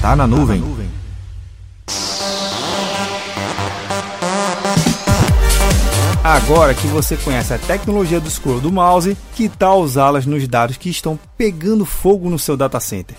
Tá na nuvem. Agora que você conhece a tecnologia do scroll do mouse, que tal usá-las nos dados que estão pegando fogo no seu data center?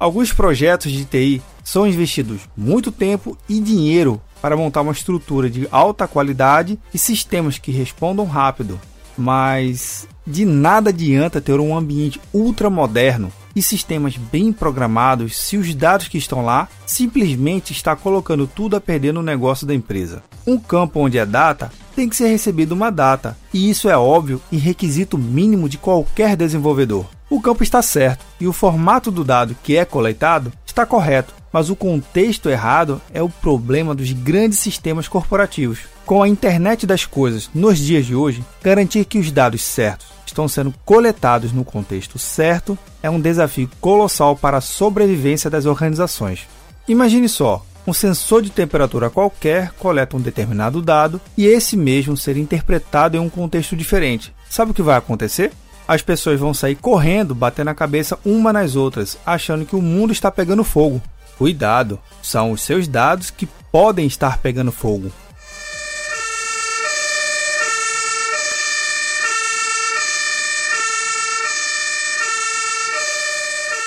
Alguns projetos de TI são investidos muito tempo e dinheiro para montar uma estrutura de alta qualidade e sistemas que respondam rápido, mas de nada adianta ter um ambiente ultra moderno e sistemas bem programados se os dados que estão lá simplesmente está colocando tudo a perder no negócio da empresa. Um campo onde é data tem que ser recebido uma data, e isso é óbvio e requisito mínimo de qualquer desenvolvedor. O campo está certo e o formato do dado que é coletado está correto, mas o contexto errado é o problema dos grandes sistemas corporativos. Com a internet das coisas nos dias de hoje, garantir que os dados certos estão sendo coletados no contexto certo é um desafio colossal para a sobrevivência das organizações. Imagine só, um sensor de temperatura qualquer coleta um determinado dado e esse mesmo ser interpretado em um contexto diferente. Sabe o que vai acontecer? As pessoas vão sair correndo, batendo a cabeça uma nas outras, achando que o mundo está pegando fogo. Cuidado, são os seus dados que podem estar pegando fogo.